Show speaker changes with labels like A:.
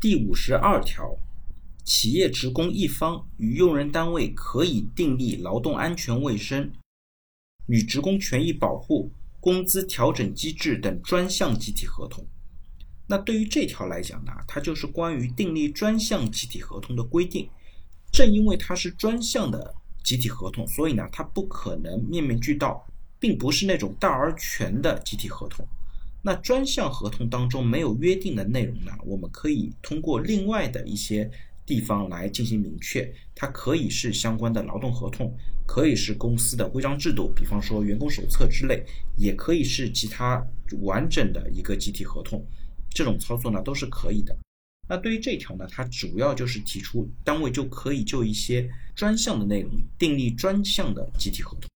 A: 第五十二条，企业职工一方与用人单位可以订立劳动安全卫生、女职工权益保护、工资调整机制等专项集体合同。那对于这条来讲呢，它就是关于订立专项集体合同的规定。正因为它是专项的集体合同，所以呢，它不可能面面俱到，并不是那种大而全的集体合同。那专项合同当中没有约定的内容呢，我们可以通过另外的一些地方来进行明确。它可以是相关的劳动合同，可以是公司的规章制度，比方说员工手册之类，也可以是其他完整的一个集体合同。这种操作呢都是可以的。那对于这条呢，它主要就是提出单位就可以就一些专项的内容订立专项的集体合同。